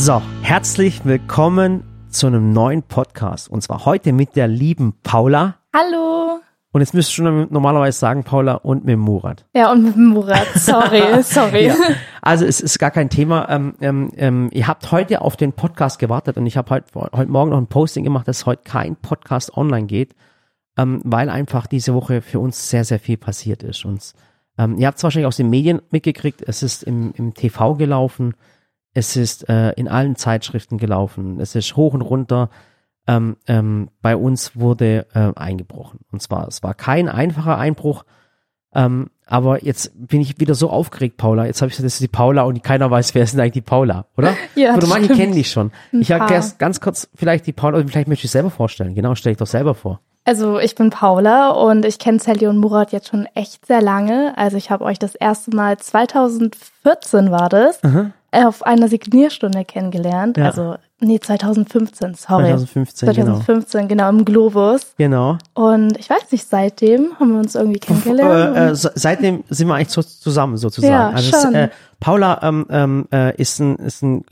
So, herzlich willkommen zu einem neuen Podcast. Und zwar heute mit der lieben Paula. Hallo. Und jetzt müsst ihr schon normalerweise sagen, Paula, und mit Murat. Ja, und mit Murat. Sorry, sorry. Ja. Also es ist gar kein Thema. Ähm, ähm, ähm, ihr habt heute auf den Podcast gewartet und ich habe heute, heute Morgen noch ein Posting gemacht, dass heute kein Podcast online geht, ähm, weil einfach diese Woche für uns sehr, sehr viel passiert ist. Und ähm, ihr habt es wahrscheinlich aus den Medien mitgekriegt, es ist im, im TV gelaufen, es ist äh, in allen Zeitschriften gelaufen, es ist hoch und runter. Ähm, ähm, bei uns wurde äh, eingebrochen. Und zwar, es war kein einfacher Einbruch, ähm, aber jetzt bin ich wieder so aufgeregt, Paula. Jetzt habe ich gesagt, das ist die Paula und keiner weiß, wer ist denn eigentlich die Paula, oder? Ja, Oder manche kennen dich schon. Ein Ich erkläre ganz kurz vielleicht die Paula, vielleicht möchte ich selber vorstellen. Genau, stell dich doch selber vor. Also ich bin Paula und ich kenne Sally und Murat jetzt schon echt sehr lange. Also ich habe euch das erste Mal 2014 war das, äh, auf einer Signierstunde kennengelernt. Ja. Also nee, 2015, sorry. 2015, genau. 2015, genau, im Globus. Genau. Und ich weiß nicht, seitdem haben wir uns irgendwie kennengelernt. Äh, äh, se- seitdem sind wir eigentlich so zusammen sozusagen. Ja, also schon. äh, Paula ähm, ähm, äh, ist ein, ist ein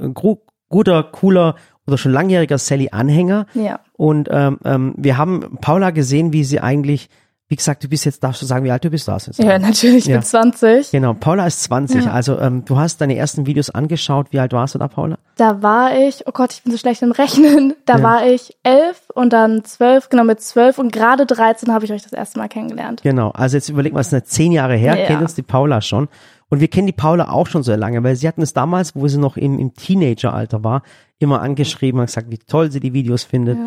guter, cooler oder schon langjähriger Sally-Anhänger. ja. Und ähm, ähm, wir haben Paula gesehen, wie sie eigentlich, wie gesagt, du bist jetzt, darfst du sagen, wie alt du bist, du jetzt ja, natürlich, ich Ja. bin 20. Genau, Paula ist 20. Ja. Also ähm, du hast deine ersten Videos angeschaut. Wie alt warst du da, Paula? Da war ich, oh Gott, ich bin so schlecht im Rechnen. Da Ja. war ich elf und dann zwölf, genau mit zwölf und gerade 13 habe ich euch das erste Mal kennengelernt. Genau, also jetzt überleg mal, es sind zehn Jahre her, Ja. kennt uns die Paula schon. Und wir kennen die Paula auch schon so lange, weil sie hatten es damals, wo sie noch im, im Teenageralter war, immer angeschrieben und gesagt, wie toll sie die Videos findet.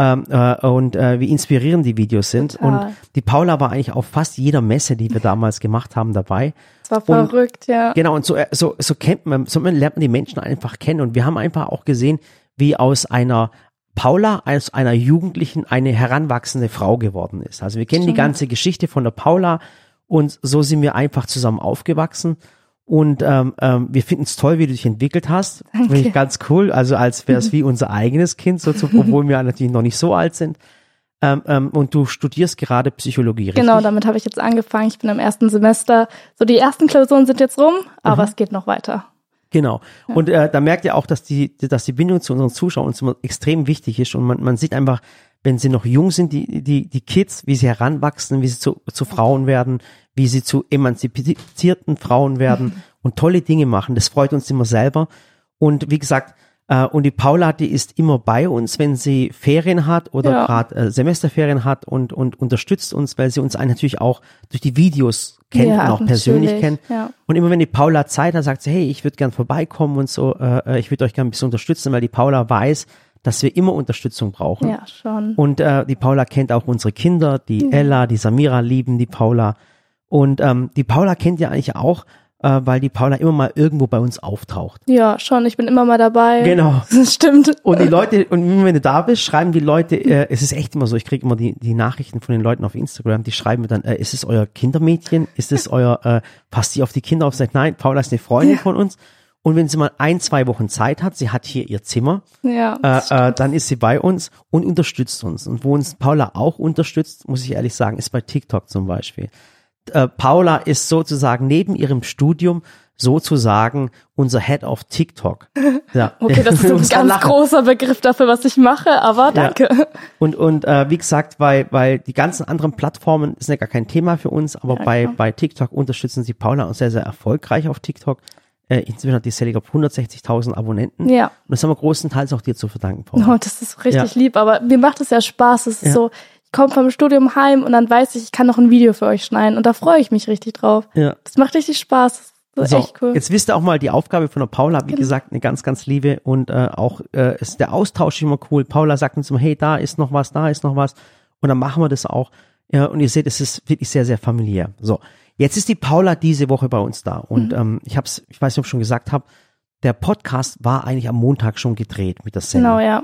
Ähm, äh, und äh, wie inspirierend die Videos sind. Total. Und die Paula war eigentlich auf fast jeder Messe, die wir damals gemacht haben, dabei. Das war Und- verrückt, ja. Genau, und so, äh, so, so kennt man, so lernt man die Menschen einfach kennen. Und wir haben einfach auch gesehen, wie aus einer Paula, aus einer Jugendlichen eine heranwachsende Frau geworden ist. Also wir kennen die ganze Geschichte von der Paula und so sind wir einfach zusammen aufgewachsen. Und ähm, ähm, wir finden es toll, wie du dich entwickelt hast. Finde ich ganz cool. Also als wäre es wie unser eigenes Kind, so zu, obwohl wir natürlich noch nicht so alt sind. Ähm, ähm, und du studierst gerade Psychologie, richtig? Genau, damit habe ich jetzt angefangen. Ich bin im ersten Semester. So, die ersten Klausuren sind jetzt rum, aber Mhm. es geht noch weiter. Genau. Und äh, da merkt ihr auch, dass die, dass die Bindung zu unseren Zuschauern uns immer extrem wichtig ist. Und man, man sieht einfach, wenn sie noch jung sind, die, die, die Kids, wie sie heranwachsen, wie sie zu, zu Frauen werden, wie sie zu emanzipierten Frauen werden und tolle Dinge machen. Das freut uns immer selber. Und wie gesagt, äh, und die Paula, die ist immer bei uns, wenn sie Ferien hat oder Ja. gerade äh, Semesterferien hat und, und unterstützt uns, weil sie uns natürlich auch durch die Videos kennt Ja, und auch persönlich kennt. ja. Und immer wenn die Paula Zeit hat, sagt sie, hey, ich würde gern vorbeikommen und so, äh, äh, ich würde euch gern ein bisschen unterstützen, weil die Paula weiß, dass wir immer Unterstützung brauchen. Ja, schon. Und äh, die Paula kennt auch unsere Kinder, die Ella, die Samira lieben die Paula. Und ähm, die Paula kennt ja eigentlich auch, äh, weil die Paula immer mal irgendwo bei uns auftaucht. Ja, schon. Ich bin immer mal dabei. Genau. Das stimmt. Und die Leute, und wenn du da bist, schreiben die Leute, äh, es ist echt immer so, ich kriege immer die, die Nachrichten von den Leuten auf Instagram, die schreiben mir dann, äh, ist es euer Kindermädchen? Ist es euer, äh, passt die auf die Kinder auf? Sagt, nein, Paula ist eine Freundin von uns. Und wenn sie mal ein, zwei Wochen Zeit hat, sie hat hier ihr Zimmer, Ja. äh, äh, dann ist sie bei uns und unterstützt uns. Und wo uns Paula auch unterstützt, muss ich ehrlich sagen, ist bei TikTok zum Beispiel. Äh, Paula ist sozusagen neben ihrem Studium sozusagen unser Head of TikTok. Ja. Okay, das ist ein ganz lachen. großer Begriff dafür, was ich mache, aber danke. Und, und äh, wie gesagt, weil, weil die ganzen anderen Plattformen ist ja gar kein Thema für uns, aber Ja, bei, klar. bei TikTok unterstützen sie Paula und sehr, sehr erfolgreich auf TikTok. Äh, inzwischen hat die Sally, glaube 160.000 Abonnenten. Ja. Und das haben wir großenteils auch dir zu verdanken, Paula. Oh, das ist richtig Ja. lieb, aber mir macht es ja Spaß. Es ist Ja. so, komme vom Studium heim und dann weiß ich, ich kann noch ein Video für euch schneiden und da freue ich mich richtig drauf. Ja. Das macht richtig Spaß. Das ist So, echt cool. Genau. jetzt wisst ihr auch mal die Aufgabe von der Paula, wie gesagt, eine ganz, ganz liebe und äh, auch äh, ist der Austausch immer cool. Paula sagt uns immer, hey, da ist noch was, da ist noch was und dann machen wir das auch. Ja, und ihr seht, es ist wirklich sehr, sehr familiär. So, jetzt ist die Paula diese Woche bei uns da und Mhm. ähm, ich habe es, ich weiß nicht, ob ich schon gesagt habe, der Podcast war eigentlich am Montag schon gedreht mit der Sendung. Genau, ja.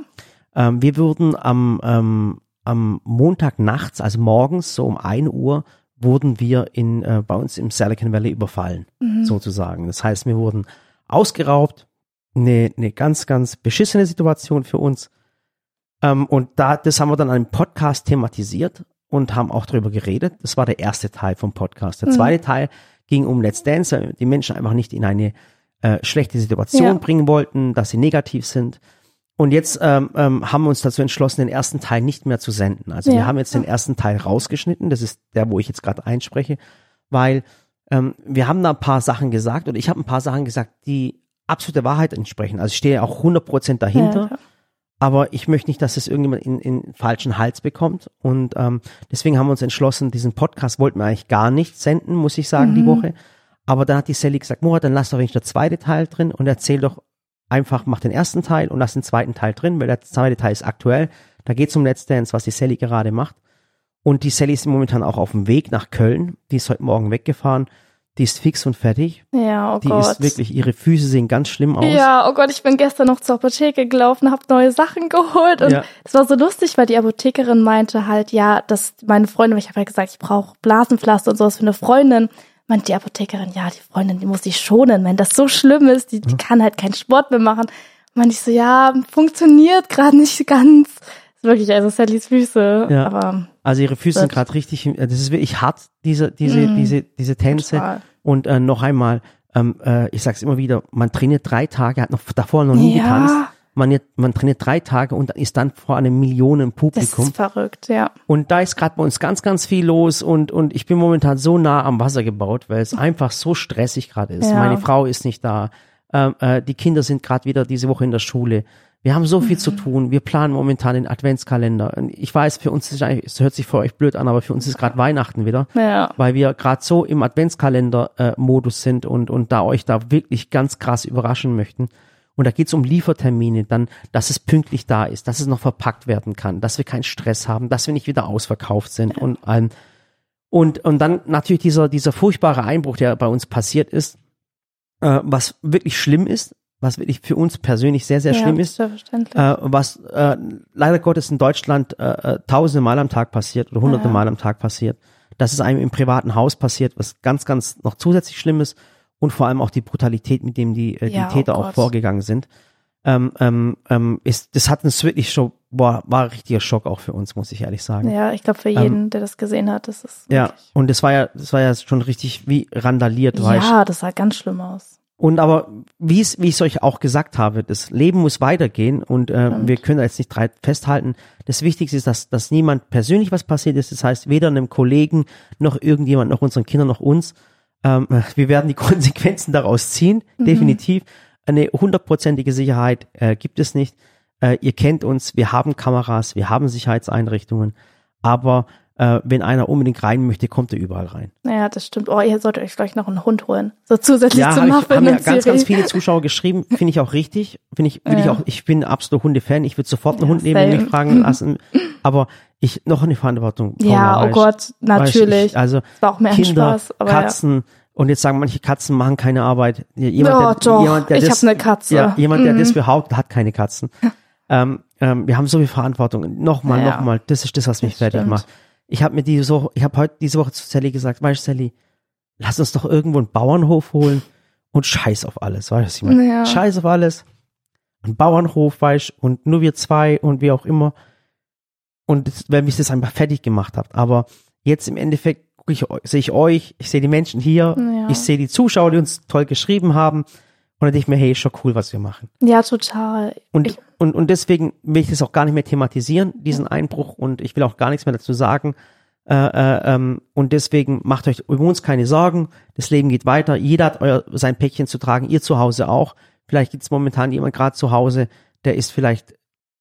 Ähm, wir würden am, ähm, am Montag nachts, also morgens, so um 1 Uhr, wurden wir in, äh, bei uns im Silicon Valley überfallen, sozusagen. Das heißt, wir wurden ausgeraubt, eine, eine ganz, ganz beschissene Situation für uns. Ähm, und da, das haben wir dann einen Podcast thematisiert und haben auch darüber geredet. Das war der erste Teil vom Podcast. Der zweite Teil ging um Let's Dance, weil die Menschen einfach nicht in eine äh, schlechte Situation Ja. bringen wollten, dass sie negativ sind. Und jetzt ähm, ähm, haben wir uns dazu entschlossen, den ersten Teil nicht mehr zu senden. Also wir Ja. haben jetzt den ersten Teil rausgeschnitten. Das ist der, wo ich jetzt gerade einspreche, weil ähm, wir haben da ein paar Sachen gesagt oder ich habe ein paar Sachen gesagt, die absolut der Wahrheit entsprechen. Also ich stehe auch 100% dahinter Ja, aber ich möchte nicht, dass es irgendjemand in, in falschen Hals bekommt. Und ähm, deswegen haben wir uns entschlossen, diesen Podcast wollten wir eigentlich gar nicht senden, muss ich sagen, die Woche. Aber dann hat die Sally gesagt, Murat, dann lass doch wenigstens der zweite Teil drin und erzähl doch einfach, mach den ersten Teil und lass den zweiten Teil drin, weil der zweite Teil ist aktuell. Da geht es um Let's Dance, was die Sally gerade macht. Und die Sally ist momentan auch auf dem Weg nach Köln. Die ist heute Morgen weggefahren. Die ist fix und fertig. ja oh Die Gott. ist wirklich, ihre Füße sehen ganz schlimm aus. Ja, oh Gott, ich bin gestern noch zur Apotheke gelaufen, habe neue Sachen geholt und Ja. es war so lustig, weil die Apothekerin meinte halt, ja, dass meine Freundin, ich habe ja gesagt, ich brauche Blasenpflaster und sowas für eine Freundin, meint die Apothekerin, ja, die Freundin, die muss sich schonen, wenn das so schlimm ist, die, die kann halt keinen Sport mehr machen. Meinte ich so, ja, funktioniert gerade nicht ganz. Ist wirklich, also Sallys Füße, Ja. aber Also ihre Füße sind gerade richtig, das ist wirklich hart, diese, diese, Mhm. diese, diese Tänze. Total. Und äh, noch einmal, ähm, äh, ich sag's immer wieder, man trainiert drei Tage, hat noch davor noch nie Ja. getanzt. Man, man trainiert drei Tage und ist dann vor einem Millionen das Publikum. ist verrückt, ja. Und da ist gerade bei uns ganz, ganz viel los und, und ich bin momentan so nah am Wasser gebaut, weil es einfach so stressig gerade ist. Ja. Meine Frau ist nicht da. Ähm, äh, die Kinder sind gerade wieder diese Woche in der Schule. Wir haben so viel zu tun. Wir planen momentan den Adventskalender. Ich weiß, für uns ist es hört sich für euch blöd an, aber für uns ist gerade Weihnachten wieder Ja. weil wir gerade so im Adventskalender-Modus sind und, und da euch da wirklich ganz krass überraschen möchten. Und da geht's um Liefertermine, dann, dass es pünktlich da ist, dass es noch verpackt werden kann, dass wir keinen Stress haben, dass wir nicht wieder ausverkauft sind und ähm, und und dann natürlich dieser dieser furchtbare Einbruch, der bei uns passiert ist, äh, was wirklich schlimm ist, was wirklich für uns persönlich sehr sehr ja, schlimm ist, äh, was äh, leider Gottes in Deutschland äh, äh, tausende Mal am Tag passiert oder hunderte Ja. Mal am Tag passiert. Dass es einem im privaten Haus passiert, was ganz, ganz noch zusätzlich schlimm ist und vor allem auch die Brutalität, mit dem die, äh, Ja, die oh Täter auch Gott. vorgegangen sind. Ähm, ähm, ähm, ist, das hat uns wirklich schon, boah, war ein richtiger Schock auch für uns, muss ich ehrlich sagen. ja, ich glaube für jeden, der das gesehen hat, das ist Ja, und das war ja, das war ja schon richtig wie randaliert, weißt Ja, das sah ganz schlimm aus. Und aber wie es, wie ich es euch auch gesagt habe, das Leben muss weitergehen und äh, wir können da jetzt nicht drei festhalten. Das Wichtigste ist, dass, dass niemand persönlich was passiert ist. Das heißt, weder einem Kollegen noch irgendjemand, noch unseren Kindern, noch uns. Ähm, wir werden die Konsequenzen daraus ziehen, definitiv. Eine hundertprozentige Sicherheit äh, gibt es nicht. Äh, ihr kennt uns, wir haben Kameras, wir haben Sicherheitseinrichtungen, aber äh, wenn einer unbedingt rein möchte, kommt er überall rein. Ja, das stimmt. Oh, ihr solltet euch vielleicht noch einen Hund holen. So zusätzlich Ja, zu hab ich, Muffin haben ja ganz, Siri. ganz viele Zuschauer geschrieben. Finde ich auch richtig. Finde ich, will ich Ja. auch, ich bin absolut Hundefan. Ich würde sofort einen Ja, Hund nehmen und mich fragen lassen. Aber ich, noch eine Verantwortung. Ja, oh Gott, natürlich. Ich, also, Das war auch mehr ein Kinder, Spaß, Katzen. Und jetzt sagen manche Katzen machen keine Arbeit. Jemand, Oh, doch. jemand, der Ich das, hab eine Katze. Ja, jemand, der Mhm. das behauptet, hat keine Katzen. ähm, ähm, wir haben so viel Verantwortung. Nochmal, Ja. nochmal. Das ist das, was mich Das fertig stimmt. macht. Ich habe mir diese Woche, ich habe heute diese Woche zu Sally gesagt, weißt du, Sally, lass uns doch irgendwo einen Bauernhof holen und scheiß auf alles, weißt du, was ich meine? Ja. Scheiß auf alles. Ein Bauernhof, weißt du, und nur wir zwei und wie auch immer. Und das, weil mich das einfach fertig gemacht hat. Aber jetzt im Endeffekt ich, sehe ich euch, ich sehe die Menschen hier, Ja. ich sehe die Zuschauer, die uns toll geschrieben haben. Und dann denke ich mir, hey, ist schon cool, was wir machen. Ja, total. Und, Ich- und, und deswegen will ich das auch gar nicht mehr thematisieren, diesen Einbruch, und ich will auch gar nichts mehr dazu sagen. Äh, äh, ähm, und deswegen macht euch über uns keine Sorgen. Das Leben geht weiter. Jeder hat euer, sein Päckchen zu tragen, ihr zu Hause auch. Vielleicht gibt es momentan jemand gerade zu Hause, der ist vielleicht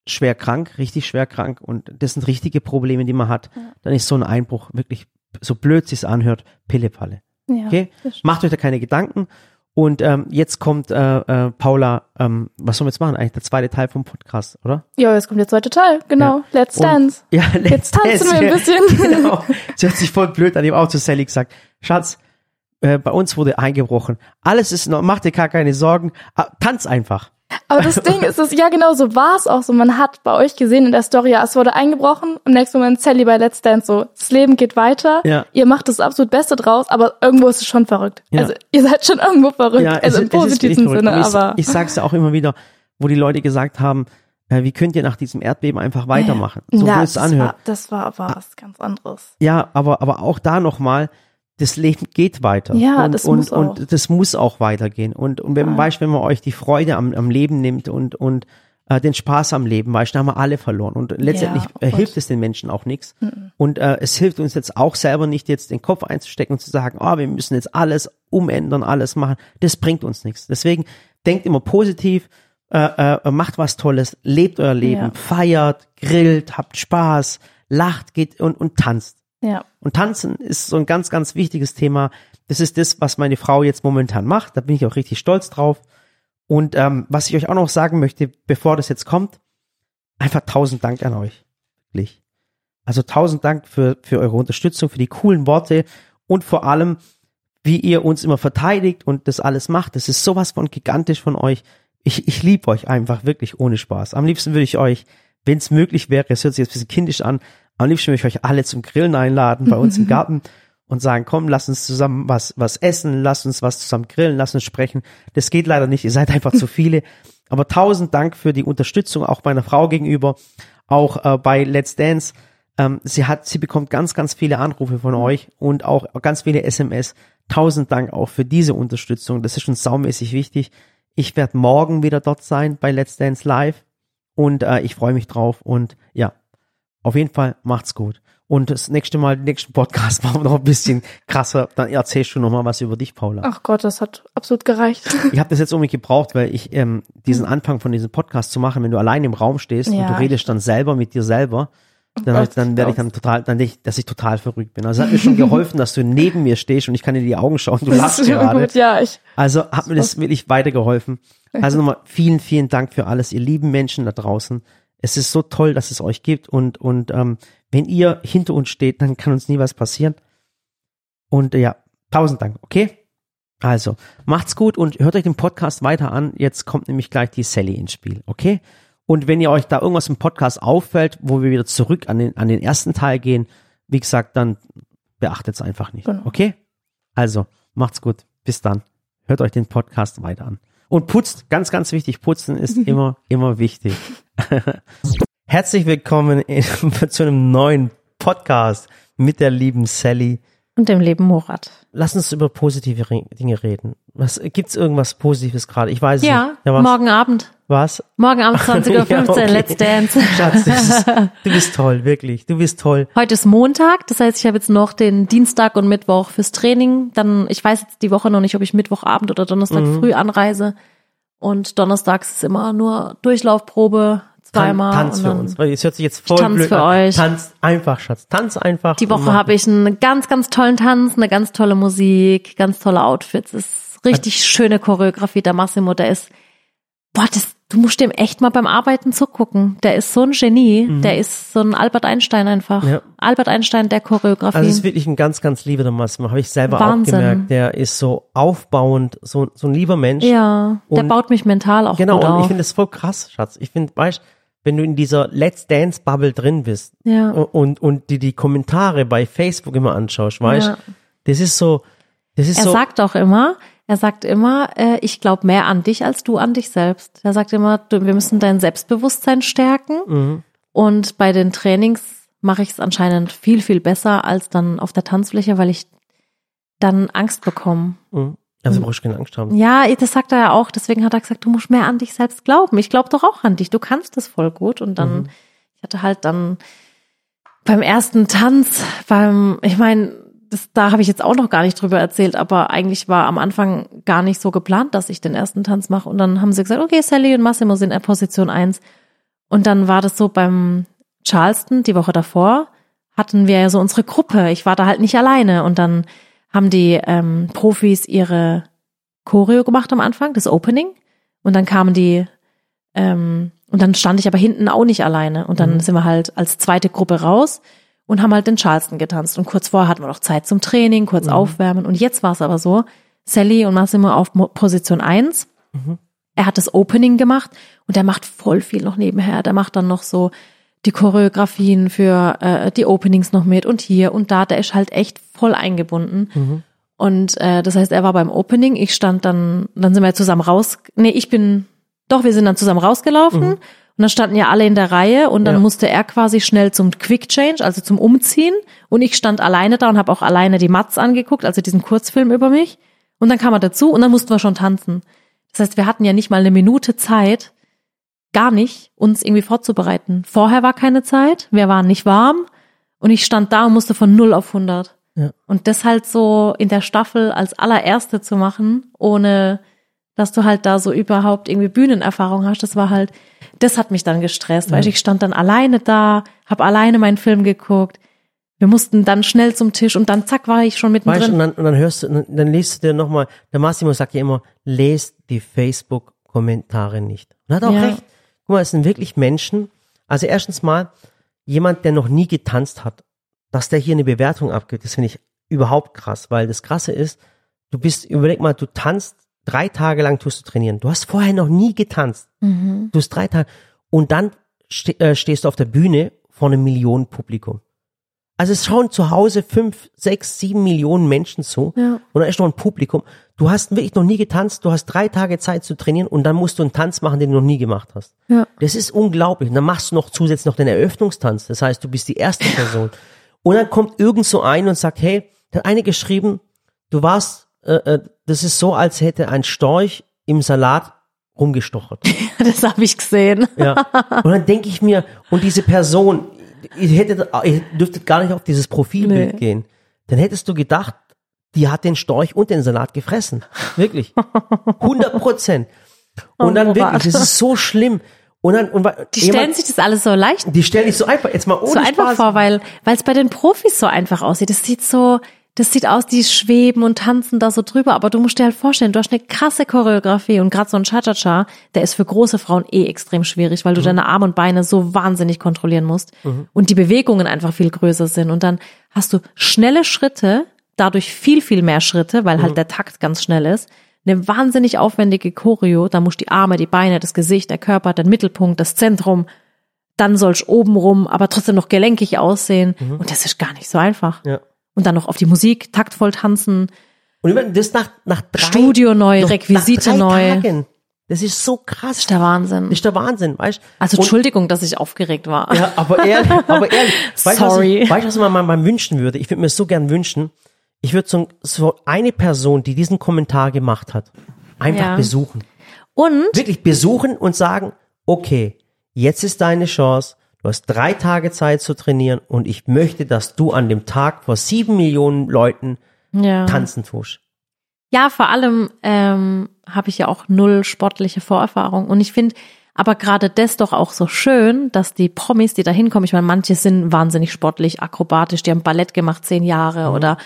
schwer krank, richtig schwer krank und das sind richtige Probleme, die man hat. Dann ist so ein Einbruch wirklich, so blöd sich's anhört, Pillepalle. Ja, Okay? Macht euch da keine Gedanken. Und ähm, jetzt kommt äh, äh, Paula, ähm, was sollen wir jetzt machen? Eigentlich der zweite Teil vom Podcast, oder? Ja, jetzt kommt der zweite Teil. Genau. Ja. Let's Und- Dance. Ja, Jetzt tanzen wir ein bisschen. genau. Sie hat sich voll blöd an ihm auch zu Sally gesagt. Schatz, äh, bei uns wurde eingebrochen. Alles ist noch, mach dir gar keine Sorgen. Ah, tanz einfach. Aber das Ding ist, es, ja genau, so war es auch so. Man hat bei euch gesehen in der Story, ja, es wurde eingebrochen. Im nächsten Moment Sally bei Let's Dance so, das Leben geht weiter. Ja. Ihr macht das absolut Beste draus, aber irgendwo ist es schon verrückt. Ja. Also ihr seid schon irgendwo verrückt. Ja, also es, im positiven. Sinne, ich, aber. ich sag's ja auch immer wieder, wo die Leute gesagt haben, äh, wie könnt ihr nach diesem Erdbeben einfach weitermachen? So ja, es das anhört. war, das war aber was ganz anderes. Ja, aber, aber auch da nochmal, das Leben geht weiter. Ja, und, das und, muss auch. Und das muss auch weitergehen. Und, und wenn man Ja. weiß, wenn man euch die Freude am, am Leben nimmt und, und äh, den Spaß am Leben, weißt da haben wir alle verloren. Und letztendlich oh äh, Gott. hilft es den Menschen auch nichts. Und äh, es hilft uns jetzt auch selber nicht, jetzt den Kopf einzustecken und zu sagen, ah, wir müssen jetzt alles umändern, alles machen. Das bringt uns nichts. Deswegen denkt immer positiv, äh, äh, macht was Tolles, lebt euer Leben, Ja. feiert, grillt, habt Spaß, lacht, geht und, und tanzt. Ja. Und tanzen ist so ein ganz, ganz wichtiges Thema. Das ist das, was meine Frau jetzt momentan macht. Da bin ich auch richtig stolz drauf. Und ähm, was ich euch auch noch sagen möchte, bevor das jetzt kommt, einfach tausend Dank an euch. Wirklich. Also tausend Dank für, für eure Unterstützung, für die coolen Worte und vor allem, wie ihr uns immer verteidigt und das alles macht. Das ist sowas von gigantisch von euch. Ich, ich liebe euch einfach wirklich ohne Spaß. Am liebsten würde ich euch, wenn es möglich wäre, es hört sich jetzt ein bisschen kindisch an, am liebsten würde ich euch alle zum Grillen einladen bei uns im Garten und sagen, komm, lass uns zusammen was, was essen, lass uns was zusammen grillen, lass uns sprechen. Das geht leider nicht, ihr seid einfach zu viele. Aber tausend Dank für die Unterstützung, auch meiner Frau gegenüber, auch äh, bei Let's Dance. Ähm, sie hat, sie bekommt ganz, ganz viele Anrufe von euch und auch ganz viele SMS. Tausend Dank auch für diese Unterstützung. Das ist uns saumäßig wichtig. Ich werde morgen wieder dort sein bei Let's Dance Live und äh, ich freue mich drauf und ja, auf jeden Fall macht's gut. Und das nächste Mal, den nächsten Podcast machen wir noch ein bisschen krasser. Dann erzählst du noch mal was über dich, Paula. Ach Gott, das hat absolut gereicht. Ich habe das jetzt unbedingt gebraucht, weil ich ähm, diesen Anfang von diesem Podcast zu machen, wenn du allein im Raum stehst und Ja, du redest dann selber mit dir selber, dann, Gott, dann werde ich dann total, dann ich, dass ich total verrückt bin. Also hat mir schon geholfen, dass du neben mir stehst und ich kann dir in die Augen schauen, du lachst gerade. gut, ja, ich. Also hat mir das wirklich weitergeholfen. Also nochmal vielen, vielen Dank für alles, ihr lieben Menschen da draußen. Es ist so toll, dass es euch gibt und, und ähm, wenn ihr hinter uns steht, dann kann uns nie was passieren. Und äh, ja, tausend Dank, okay? Also, macht's gut und hört euch den Podcast weiter an. Jetzt kommt nämlich gleich die Sally ins Spiel, okay? Und wenn ihr euch da irgendwas im Podcast auffällt, wo wir wieder zurück an den, an den ersten Teil gehen, wie gesagt, dann beachtet's einfach nicht, Genau. okay? Also, macht's gut. Bis dann. Hört euch den Podcast weiter an. Und putzt, ganz, ganz wichtig, putzen ist immer, immer wichtig. Herzlich willkommen in, zu einem neuen Podcast mit der lieben Sally. Und dem Leben Murat. Lass uns über positive Dinge reden. Was gibt's irgendwas Positives gerade? Ich weiß es Ja, nicht. Ja, morgen Abend. Was? Morgen Abend 20.15 Ja, Uhr, okay. Let's Dance. Schatz, ist, du bist toll, wirklich. Du bist toll. Heute ist Montag, das heißt, ich habe jetzt noch den Dienstag und Mittwoch fürs Training. Dann, ich weiß jetzt die Woche noch nicht, ob ich Mittwochabend oder Donnerstag Mhm. früh anreise. Und donnerstags ist immer nur Durchlaufprobe, zweimal. Tanz für uns. Es hört sich jetzt voll tanz blöd für an. euch. Tanz einfach, Schatz. Tanz einfach. Die Woche habe ich einen ganz, ganz tollen Tanz, eine ganz tolle Musik, ganz tolle Outfits. Es ist richtig schöne Choreografie. Der Massimo, der ist, boah, das, du musst dem echt mal beim Arbeiten zugucken. Der ist so ein Genie. Der ist so ein Albert Einstein einfach. Mhm. Ja. Albert Einstein der Choreografie. Also es ist wirklich ein ganz, ganz lieber der Massimo. Habe ich selber Wahnsinn. auch gemerkt. Der ist so aufbauend, so, so ein lieber Mensch. ja, der Und- baut mich mental auch Genau, und ich auf. finde das voll krass, Schatz. Ich finde, weißt wenn du in dieser Let's Dance Bubble drin bist Ja. und, und die, die Kommentare bei Facebook immer anschaust, weißt Ja. das ist so, das ist Er so, sagt auch immer, er sagt immer, äh, ich glaube mehr an dich als du an dich selbst. Er sagt immer, du, wir müssen dein Selbstbewusstsein stärken. Mhm. Und bei den Trainings mache ich es anscheinend viel, viel besser als dann auf der Tanzfläche, weil ich dann Angst bekomme. Mhm. also brauchst du keine Angst haben. Ja, das sagt er ja auch. Deswegen hat er gesagt, du musst mehr an dich selbst glauben. Ich glaube doch auch an dich. Du kannst das voll gut. Und dann, Mhm. ich hatte halt dann beim ersten Tanz, beim, ich meine, das, da habe ich jetzt auch noch gar nicht drüber erzählt, aber eigentlich war am Anfang gar nicht so geplant, dass ich den ersten Tanz mache. Und dann haben sie gesagt, okay, Sally und Massimo sind in Position 1. Und dann war das so beim Charleston, die Woche davor, hatten wir ja so unsere Gruppe. Ich war da halt nicht alleine. Und dann haben die ähm, Profis ihre Choreo gemacht am Anfang, das Opening. Und dann kamen die, ähm, und dann stand ich aber hinten auch nicht alleine. Und dann sind wir halt als zweite Gruppe raus und haben halt den Charleston getanzt. Und kurz vorher hatten wir noch Zeit zum Training, kurz aufwärmen. Und jetzt war es aber so, Sally und Massimo auf Position 1. Er hat das Opening gemacht und er macht voll viel noch nebenher. Der macht dann noch so die Choreografien für äh, die Openings noch mit und hier und da. Der ist halt echt voll eingebunden. Und äh, das heißt, er war beim Opening, ich stand dann, dann sind wir zusammen raus. Nee, ich bin, doch, wir sind dann zusammen rausgelaufen Und dann standen ja alle in der Reihe und dann Ja. musste er quasi schnell zum Quick Change, also zum Umziehen. Und ich stand alleine da und habe auch alleine die Mats angeguckt, also diesen Kurzfilm über mich. Und dann kam er dazu und dann mussten wir schon tanzen. Das heißt, wir hatten ja nicht mal eine Minute Zeit, gar nicht, uns irgendwie vorzubereiten. Vorher war keine Zeit, wir waren nicht warm und ich stand da und musste von 0 auf 100. Ja. Und das halt so in der Staffel als allererste zu machen, ohne dass du halt da so überhaupt irgendwie Bühnenerfahrung hast, das war halt, das hat mich dann gestresst, weil ich stand dann alleine da, habe alleine meinen Film geguckt. Wir mussten dann schnell zum Tisch und dann zack war ich schon Weißt du, und dann, und dann hörst du, dann, liest du dir nochmal, der Massimo sagt ja immer, lest die Facebook-Kommentare nicht. Und er hat auch Ja. recht. Guck mal, es sind wirklich Menschen, also erstens mal, jemand, der noch nie getanzt hat, dass der hier eine Bewertung abgibt, das finde ich überhaupt krass, weil das Krasse ist, du bist, überleg mal, du tanzt drei Tage lang tust du trainieren. Du hast vorher noch nie getanzt. Mhm. Du hast drei Tage. Und dann ste äh, stehst du auf der Bühne vor einem Millionenpublikum. Also es schauen zu Hause fünf, sechs, sieben Millionen Menschen zu. Ja. Und da ist noch ein Publikum. Du hast wirklich noch nie getanzt, du hast drei Tage Zeit zu trainieren und dann musst du einen Tanz machen, den du noch nie gemacht hast. Ja. Das ist unglaublich. Und dann machst du noch zusätzlich noch den Eröffnungstanz. Das heißt, du bist die erste Person. Und dann kommt irgend so ein und sagt, hey, da hat eine geschrieben, du warst, äh, äh, das ist so, als hätte ein Storch im Salat rumgestochert. Das habe ich gesehen. Ja. Und dann denke ich mir, und diese Person, ihr hättet, ihr dürftet gar nicht auf dieses Profilbild Nee. gehen. Dann hättest du gedacht, die hat den Storch und den Salat gefressen. Wirklich. 100 Prozent. Und Oh, dann wirklich, das ist so schlimm. Und dann, und weil- Die stellen jemand- sich das alles so leicht die stellen dich so einfach, jetzt mal ohne so einfach Spaß. vor, weil weil es bei den Profis so einfach aussieht. Das sieht so, das sieht aus, die schweben und tanzen da so drüber. Aber du musst dir halt vorstellen, du hast eine krasse Choreografie und gerade so ein Cha-Cha-Cha, der ist für große Frauen eh extrem schwierig, weil du deine Arme und Beine so wahnsinnig kontrollieren musst und die Bewegungen einfach viel größer sind. Und dann hast du schnelle Schritte, dadurch viel, viel mehr Schritte, weil halt der Takt ganz schnell ist. Eine wahnsinnig aufwendige Choreo, da musst du die Arme, die Beine, das Gesicht, der Körper, den Mittelpunkt, das Zentrum, dann sollst oben rum, aber trotzdem noch gelenkig aussehen. Und das ist gar nicht so einfach. Ja. Und dann noch auf die Musik, taktvoll tanzen, Und das nach, nach drei, Studio neu, noch Requisite neu. Tagen. Das ist so krass. Das ist der Wahnsinn. Das ist der Wahnsinn, weißt Also Und- Entschuldigung, dass ich aufgeregt war. Ja, aber ehrlich, aber ehrlich. Weißt du, was Sorry. ich, weißt, du, was man mal, mal wünschen würde? Ich würde mir so gern wünschen, ich würde so, so eine Person, die diesen Kommentar gemacht hat, einfach Ja. besuchen. Und Wirklich besuchen und sagen, okay, jetzt ist deine Chance, du hast drei Tage Zeit zu trainieren und ich möchte, dass du an dem Tag vor sieben Millionen Leuten ja. tanzen tust. Ja, vor allem ähm, habe ich ja auch null sportliche Vorerfahrung. Und ich finde aber gerade das doch auch so schön, dass die Promis, die da hinkommen, ich meine, manche sind wahnsinnig sportlich, akrobatisch, die haben Ballett gemacht zehn Jahre oder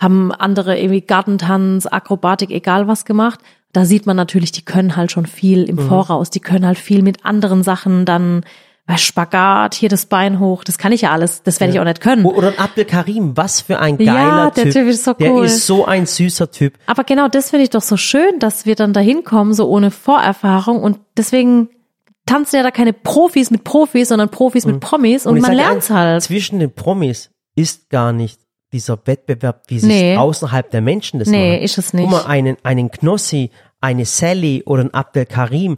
haben andere irgendwie Gartentanz, Akrobatik, egal was gemacht. Da sieht man natürlich, die können halt schon viel im Voraus, die können halt viel mit anderen Sachen dann, bei Spagat, hier das Bein hoch, das kann ich ja alles, das werde ich auch nicht können. Oder ein Abdel Karim, was für ein geiler Ja, der Typ. Typ ist so Der cool. ist so ein süßer Typ. Aber genau das finde ich doch so schön, dass wir dann dahin kommen, so ohne Vorerfahrung. Und deswegen tanzen ja da keine Profis mit Profis, sondern Profis mit Promis und, ich man lernt's halt. Zwischen den Promis ist gar nicht dieser Wettbewerb, wie sich Nee. außerhalb der Menschen das Nee, machen. ist es nicht. Guck mal, einen, einen Knossi, eine Sally oder ein Abdel Karim,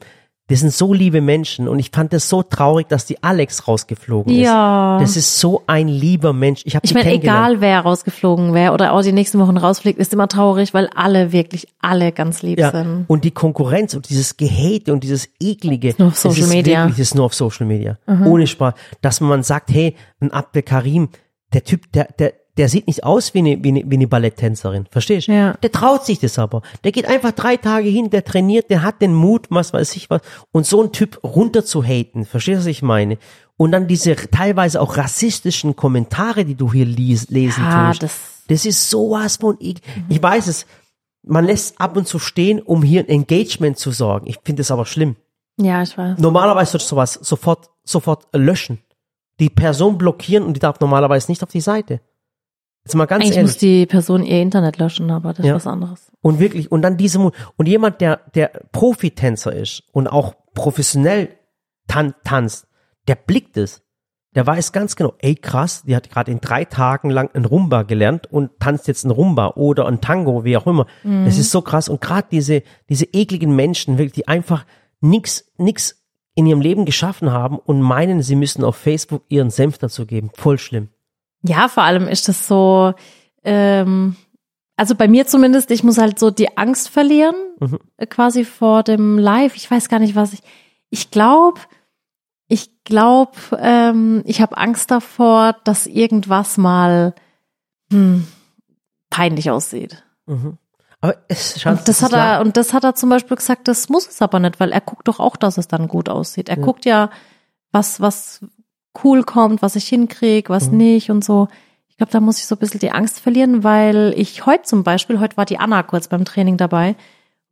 das sind so liebe Menschen und ich fand das so traurig, dass die Alex rausgeflogen Ja. ist. Das ist so ein lieber Mensch. Ich habe Ich meine, egal wer rausgeflogen wäre oder auch die nächsten Wochen rausfliegt, ist immer traurig, weil alle, wirklich alle ganz lieb Ja, sind. und die Konkurrenz und dieses Gehate und dieses eklige, nur auf Social das ist Media. Mhm. Wirklich, das ist nur auf Social Media. Ohne Spaß. Dass man sagt, hey, ein Abdel Karim, der Typ, der, der, der sieht nicht aus wie eine, wie eine, wie eine Balletttänzerin. Verstehst du? Ja. Der traut sich das aber. Der geht einfach drei Tage hin, der trainiert, der hat den Mut, was weiß ich was. Und so ein Typ runter zu haten, verstehst du, was ich meine? Und dann diese teilweise auch rassistischen Kommentare, die du hier lies, lesen Ja, tust. das- Das ist sowas von, ich, ich weiß es, man lässt ab und zu stehen, um hier ein Engagement zu sorgen. Ich finde es aber schlimm. Ja, ich weiß. Normalerweise solltest du sowas sofort, sofort löschen. Die Person blockieren und die darf normalerweise nicht auf die Seite. Jetzt mal ganz Eigentlich ehrlich. muss die Person ihr Internet löschen, aber das ist Ja. was anderes. Und wirklich, und dann diese. Und jemand, der, der Profitänzer ist und auch professionell tan tanzt, der blickt es. Der weiß ganz genau, ey krass, die hat gerade in drei Tagen lang ein Rumba gelernt und tanzt jetzt ein Rumba oder ein Tango, wie auch immer. Das ist so krass. Und gerade diese, diese ekligen Menschen, wirklich, die einfach nix, nix in ihrem Leben geschaffen haben und meinen, sie müssen auf Facebook ihren Senf dazu geben. Voll schlimm. Ja, vor allem ist das so, ähm, also bei mir zumindest, ich muss halt so die Angst verlieren, Mhm. äh, quasi vor dem Live. Ich weiß gar nicht, was ich. Ich glaube, ich glaube, ähm, ich habe Angst davor, dass irgendwas mal hm, peinlich aussieht. Mhm. Aber es Schatz, Und das hat er, und das hat er zum Beispiel gesagt, das muss es aber nicht, weil er guckt doch auch, dass es dann gut aussieht. Er Ja. guckt ja, was, was cool kommt, was ich hinkrieg, was Mhm. nicht und so. Ich glaube, da muss ich so ein bisschen die Angst verlieren, weil ich heute zum Beispiel, heute war die Anna kurz beim Training dabei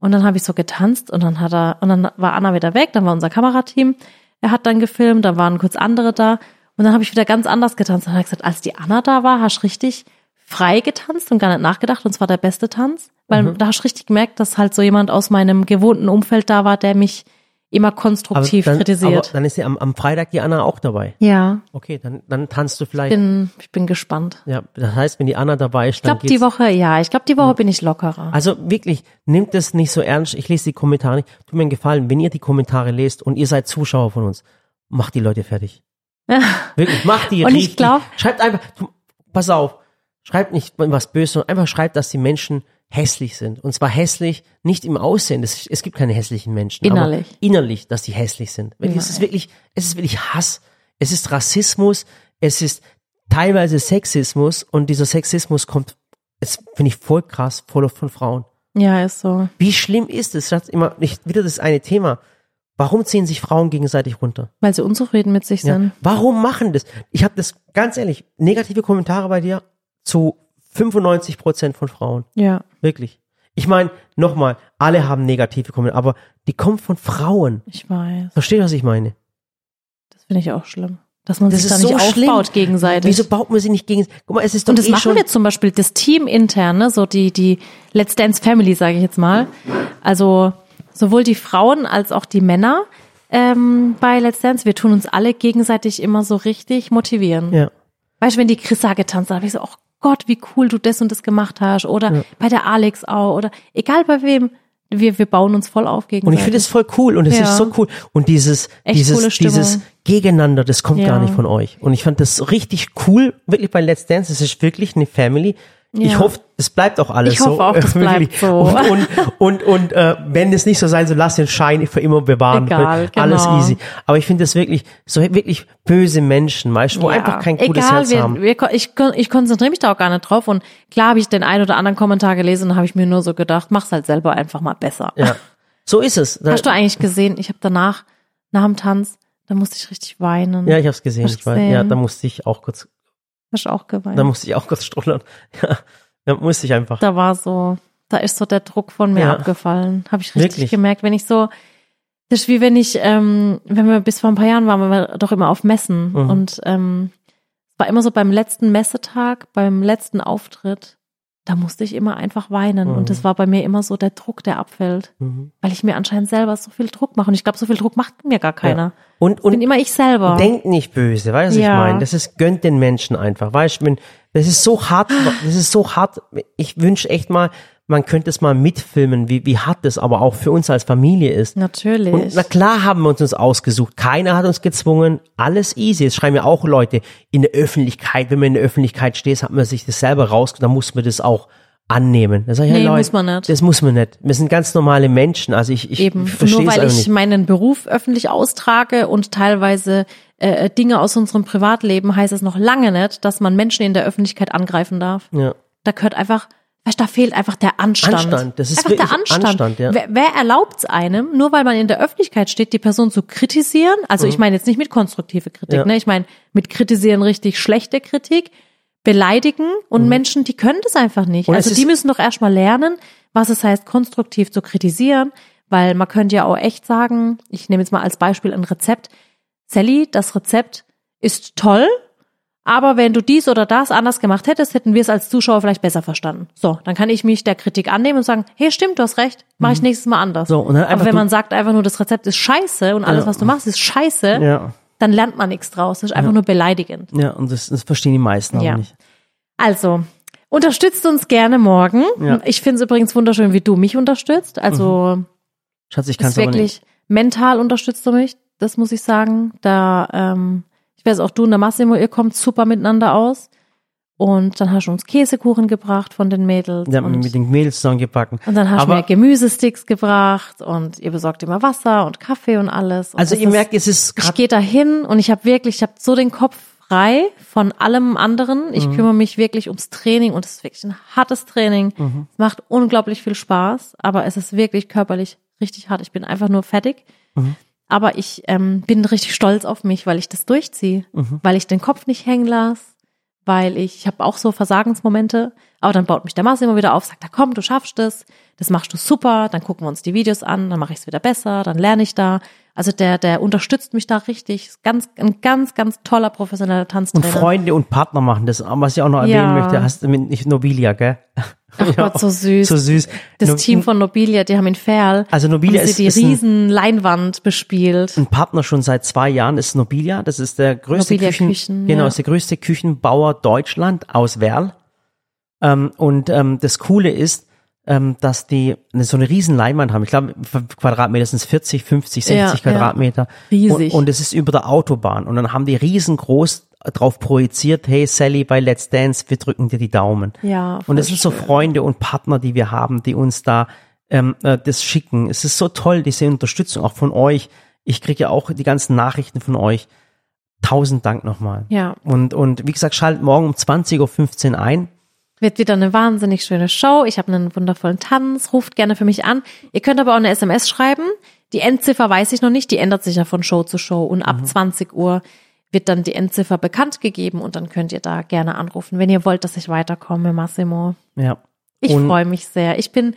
und dann habe ich so getanzt und dann hat er, und dann war Anna wieder weg, dann war unser Kamerateam, er hat dann gefilmt, dann waren kurz andere da und dann habe ich wieder ganz anders getanzt. Dann hat er gesagt, als die Anna da war, hast du richtig frei getanzt und gar nicht nachgedacht und zwar der beste Tanz, weil Mhm. da hast du richtig gemerkt, dass halt so jemand aus meinem gewohnten Umfeld da war, der mich immer konstruktiv dann, kritisiert. Dann ist ja am, am Freitag die Anna auch dabei. ja, Okay, dann, dann tanzt du vielleicht. bin, ich bin gespannt. ja, das heißt, wenn die Anna dabei ist, Ich dann glaube, die Woche, ja, ich glaube, die Woche bin ich lockerer. Also wirklich, nehmt es nicht so ernst. Ich lese die Kommentare nicht. Tut mir einen Gefallen, wenn ihr die Kommentare lest und ihr seid Zuschauer von uns, macht die Leute fertig. Wirklich, macht die Und ich richtig. glaub- schreibt einfach, pass auf, schreibt nicht was Böses, sondern einfach schreibt, dass die Menschen hässlich sind. Und zwar hässlich nicht im Aussehen. Es, es gibt keine hässlichen Menschen. Innerlich. Aber innerlich, dass die hässlich sind. Wirklich, Es ist wirklich, es ist wirklich Hass. Es ist Rassismus. Es ist teilweise Sexismus. Und dieser Sexismus kommt, es finde ich voll krass, voll von Frauen. Ja, ist so. Wie schlimm ist es? Das ist immer nicht wieder das eine Thema. Warum ziehen sich Frauen gegenseitig runter? Weil sie unzufrieden mit sich Ja. sind. Warum machen das? Ich habe das ganz ehrlich, negative Kommentare bei dir zu 95 Prozent von Frauen. Ja, Wirklich. Ich meine, nochmal, alle haben negative Kommentare, aber die kommen von Frauen. ich weiß. Versteht, was ich meine? Das finde ich auch schlimm. Dass man Das sich da nicht so schlimm. aufbaut gegenseitig. Wieso baut man sie nicht gegen? Guck mal, es ist doch Und das eh machen schon, wir zum Beispiel, das Team intern, ne, so die, die Let's Dance Family, sage ich jetzt mal. Also sowohl die Frauen als auch die Männer ähm, bei Let's Dance, wir tun uns alle gegenseitig immer so richtig motivieren. Ja. Weißt du, wenn die Chrissa getanzt hat, habe ich so, oh Gott, wie cool du das und das gemacht hast. Oder bei der Alex auch. Oder egal bei wem. Wir, wir bauen uns voll auf Und gegenseitig. ich finde es voll cool und es Ja. ist so cool. Und dieses, Echt dieses, dieses Gegeneinander, das kommt Ja. gar nicht von euch. Und ich fand das richtig cool, wirklich bei Let's Dance. Es ist wirklich eine Family. Ich Ja. hoffe, es bleibt auch alles Ich so. hoffe auch, das bleibt so. Und, und, und, und äh, wenn es nicht so sein soll, lass den Schein für immer bewahren. Egal, Alles genau. easy. Aber ich finde das wirklich, so wirklich böse Menschen, weißt du, wo Ja. einfach kein gutes Egal, Herz wir, haben. Wir, ich, ich konzentriere mich da auch gar nicht drauf. Und klar habe ich den einen oder anderen Kommentar gelesen und habe ich mir nur so gedacht, mach's halt selber einfach mal besser. Ja. So ist es. Hast du eigentlich gesehen, ich habe danach, nach dem Tanz, da musste ich richtig weinen. ja, ich habe es gesehen. Ich weiß, gesehen? ja, da musste ich auch kurz, Hast auch geweint. da musste ich auch kurz strullern. Ja, da musste ich einfach. da war so, da ist so der Druck von mir Ja. abgefallen. Habe ich richtig Wirklich? gemerkt, wenn ich so, das ist wie wenn ich, ähm, wenn wir bis vor ein paar Jahren waren, waren wir doch immer auf Messen Mhm. und ähm, es war immer so beim letzten Messetag, beim letzten Auftritt, da musste ich immer einfach weinen Mhm. und das war bei mir immer so der Druck, der abfällt, Mhm. weil ich mir anscheinend selber so viel Druck mache und ich glaube, so viel Druck macht mir gar keiner. Und, Bin und immer ich selber. denkt nicht böse, weißt du, was ich Ja. meine? Das ist, gönnt den Menschen einfach, weißt du, das ist so hart, das ist so hart, ich wünsche echt mal, man könnte es mal mitfilmen, wie, wie hart das aber auch für uns als Familie ist. Natürlich. Und na klar haben wir uns uns ausgesucht. Keiner hat uns gezwungen. Alles easy. Jetzt schreiben ja auch Leute in der Öffentlichkeit. Wenn man in der Öffentlichkeit steht, hat man sich das selber raus, dann muss man das auch annehmen. Da sag ich, Nee, hey, Leute, muss man nicht. Das muss man nicht. Wir sind ganz normale Menschen. Also ich, ich Eben, verstehe nur weil ich nicht. meinen Beruf öffentlich austrage und teilweise äh, Dinge aus unserem Privatleben, heißt es noch lange nicht, dass man Menschen in der Öffentlichkeit angreifen darf. Ja. Da gehört einfach, weißt, da fehlt einfach der Anstand. Anstand, das ist einfach der Anstand. Anstand, ja. wer, wer erlaubt es einem, nur weil man in der Öffentlichkeit steht, die Person zu kritisieren? Also ich meine jetzt nicht mit konstruktive Kritik, Mhm. Ja. ne? Ich meine mit kritisieren richtig schlechte Kritik, beleidigen und Menschen, die können das einfach nicht. Mhm. Und also die müssen doch erstmal lernen, was es heißt, konstruktiv zu kritisieren, weil man könnte ja auch echt sagen, ich nehme jetzt mal als Beispiel ein Rezept. Sally, das Rezept ist toll, aber wenn du dies oder das anders gemacht hättest, hätten wir es als Zuschauer vielleicht besser verstanden. So, dann kann ich mich der Kritik annehmen und sagen, hey, stimmt, du hast recht, mache ich nächstes Mal anders. Mhm. So, und dann einfach aber wenn man sagt einfach nur, das Rezept ist scheiße und alles, Ja. was du machst, ist scheiße, Ja. dann lernt man nichts draus. Das ist einfach nur beleidigend. Ja, und das, das verstehen die meisten auch Ja. nicht. Also, unterstützt uns gerne morgen. Ja. Ich finde es übrigens wunderschön, wie du mich unterstützt. Also, Schatz, ich kann es aber nicht. wirklich mental unterstützt du mich. das muss ich sagen. Da, ähm, ich weiß auch, du und der Massimo, ihr kommt super miteinander aus. Und dann hast du uns Käsekuchen gebracht von den Mädels. Ja, und, mit den Mädels zusammengebacken. und dann hast du mir Gemüsesticks gebracht und ihr besorgt immer Wasser und Kaffee und alles. Und Also ihr ist- merkt, es ist ich gehe da hin und ich habe wirklich, ich habe so den Kopf frei von allem anderen. Ich Mhm. kümmere mich wirklich ums Training und es ist wirklich ein hartes Training. Mhm. Es macht unglaublich viel Spaß, aber es ist wirklich körperlich richtig hart. Ich bin einfach nur fertig. Mhm. Aber ich ähm, bin richtig stolz auf mich, weil ich das durchziehe, Mhm. weil ich den Kopf nicht hängen lasse, weil ich, ich habe auch so Versagensmomente, aber dann baut mich der Massimo wieder auf, sagt, da komm, du schaffst es, das machst du super, dann gucken wir uns die Videos an, dann mache ich es wieder besser, dann lerne ich da. Also der, der unterstützt mich da richtig, ganz, ein ganz, ganz toller professioneller und Tanztrainer. Freunde und Partner machen das. Was ich auch noch erwähnen Ja. möchte, hast du mit nicht Nobilia, gell? Ach Gott, so süß. So süß. Das No- Team von Nobilia, die haben in Ferl, Also Nobilia haben sie ist, die ist ein, riesen Leinwand bespielt. ein Partner schon seit zwei Jahren, ist Nobilia. Das ist der größte Nobilia Küchen, Küchen, genau, ja. ist der größte Küchenbauer Deutschland aus Werl. Ähm, und ähm, das Coole ist, ähm, dass die eine, so eine riesen Leinwand haben. Ich glaube, Quadratmeter sind es 40, 50, 60 Ja, ja. Quadratmeter. Riesig. Und, und es ist über der Autobahn. Und dann haben die riesengroß drauf projiziert, hey Sally bei Let's Dance, wir drücken dir die Daumen. Ja, Und es sind so. Freunde und Partner, die wir haben, die uns da ähm, äh, das schicken. Es ist so toll, diese Unterstützung auch von euch. Ich kriege ja auch die ganzen Nachrichten von euch. Tausend Dank nochmal. Ja, Und, und wie gesagt, schaltet morgen um 20.15 Uhr ein. wird wieder eine wahnsinnig schöne Show. Ich habe einen wundervollen Tanz. Ruft gerne für mich an. Ihr könnt aber auch eine SMS schreiben. Die Endziffer weiß ich noch nicht. Die ändert sich ja von Show zu Show. Und Mhm. ab 20 Uhr wird dann die Endziffer bekannt gegeben und dann könnt ihr da gerne anrufen, wenn ihr wollt, dass ich weiterkomme, Massimo. Ja. Ich freue mich sehr. Ich bin,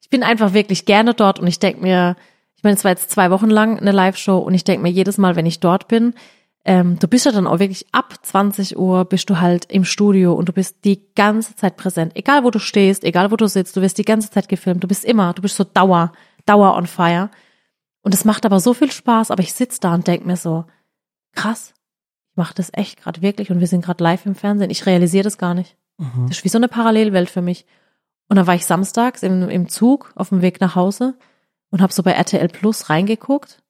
ich bin einfach wirklich gerne dort und ich denke mir, ich meine, es war jetzt zwei Wochen lang eine Live-Show und ich denke mir jedes Mal, wenn ich dort bin, ähm, du bist ja dann auch wirklich ab 20 Uhr bist du halt im Studio und du bist die ganze Zeit präsent. Egal wo du stehst, egal wo du sitzt, du wirst die ganze Zeit gefilmt. Du bist immer, du bist so Dauer, Dauer on fire. Und es macht aber so viel Spaß, aber ich sitz da und denk mir so, krass, mache das echt gerade wirklich und wir sind gerade live im Fernsehen. Ich realisiere das gar nicht. Mhm. Das ist wie so eine Parallelwelt für mich. Und dann war ich samstags im, im Zug auf dem Weg nach Hause und habe so bei RTL Plus reingeguckt.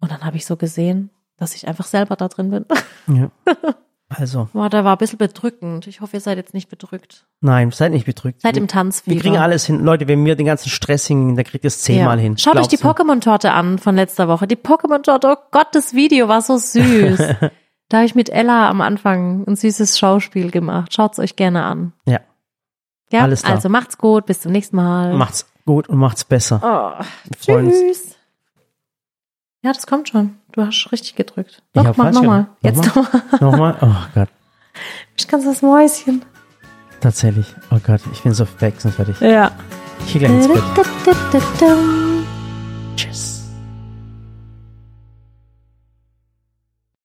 Und dann habe ich so gesehen, dass ich einfach selber da drin bin. Ja. Also, Boah, da war ein bisschen bedrückend. Ich hoffe, ihr seid jetzt nicht bedrückt. nein, seid nicht bedrückt. Seid im Tanzfieber. wir kriegen alles hin. Leute, wenn wir den ganzen Stress hinkriegen, dann kriegt ihr es zehnmal Ja. hin. Schaut euch die. Pokémon-Torte an von letzter Woche. Die Pokémon-Torte, oh Gott, das Video war so süß. da habe ich mit Ella am Anfang ein süßes Schauspiel gemacht. Schaut's euch gerne an. Ja. Ja, Alles klar. also macht's gut, bis zum nächsten Mal. Macht's gut und macht's besser. Oh, tschüss. Ja, das kommt schon. Du hast richtig gedrückt. Ich Doch, hab mach nochmal. Jetzt Nochmal? nochmal. Oh Gott, Ich kann das Mäuschen. tatsächlich. Oh Gott, ich bin so fix und fertig. Ja. Ich gehe gleich ins Bett.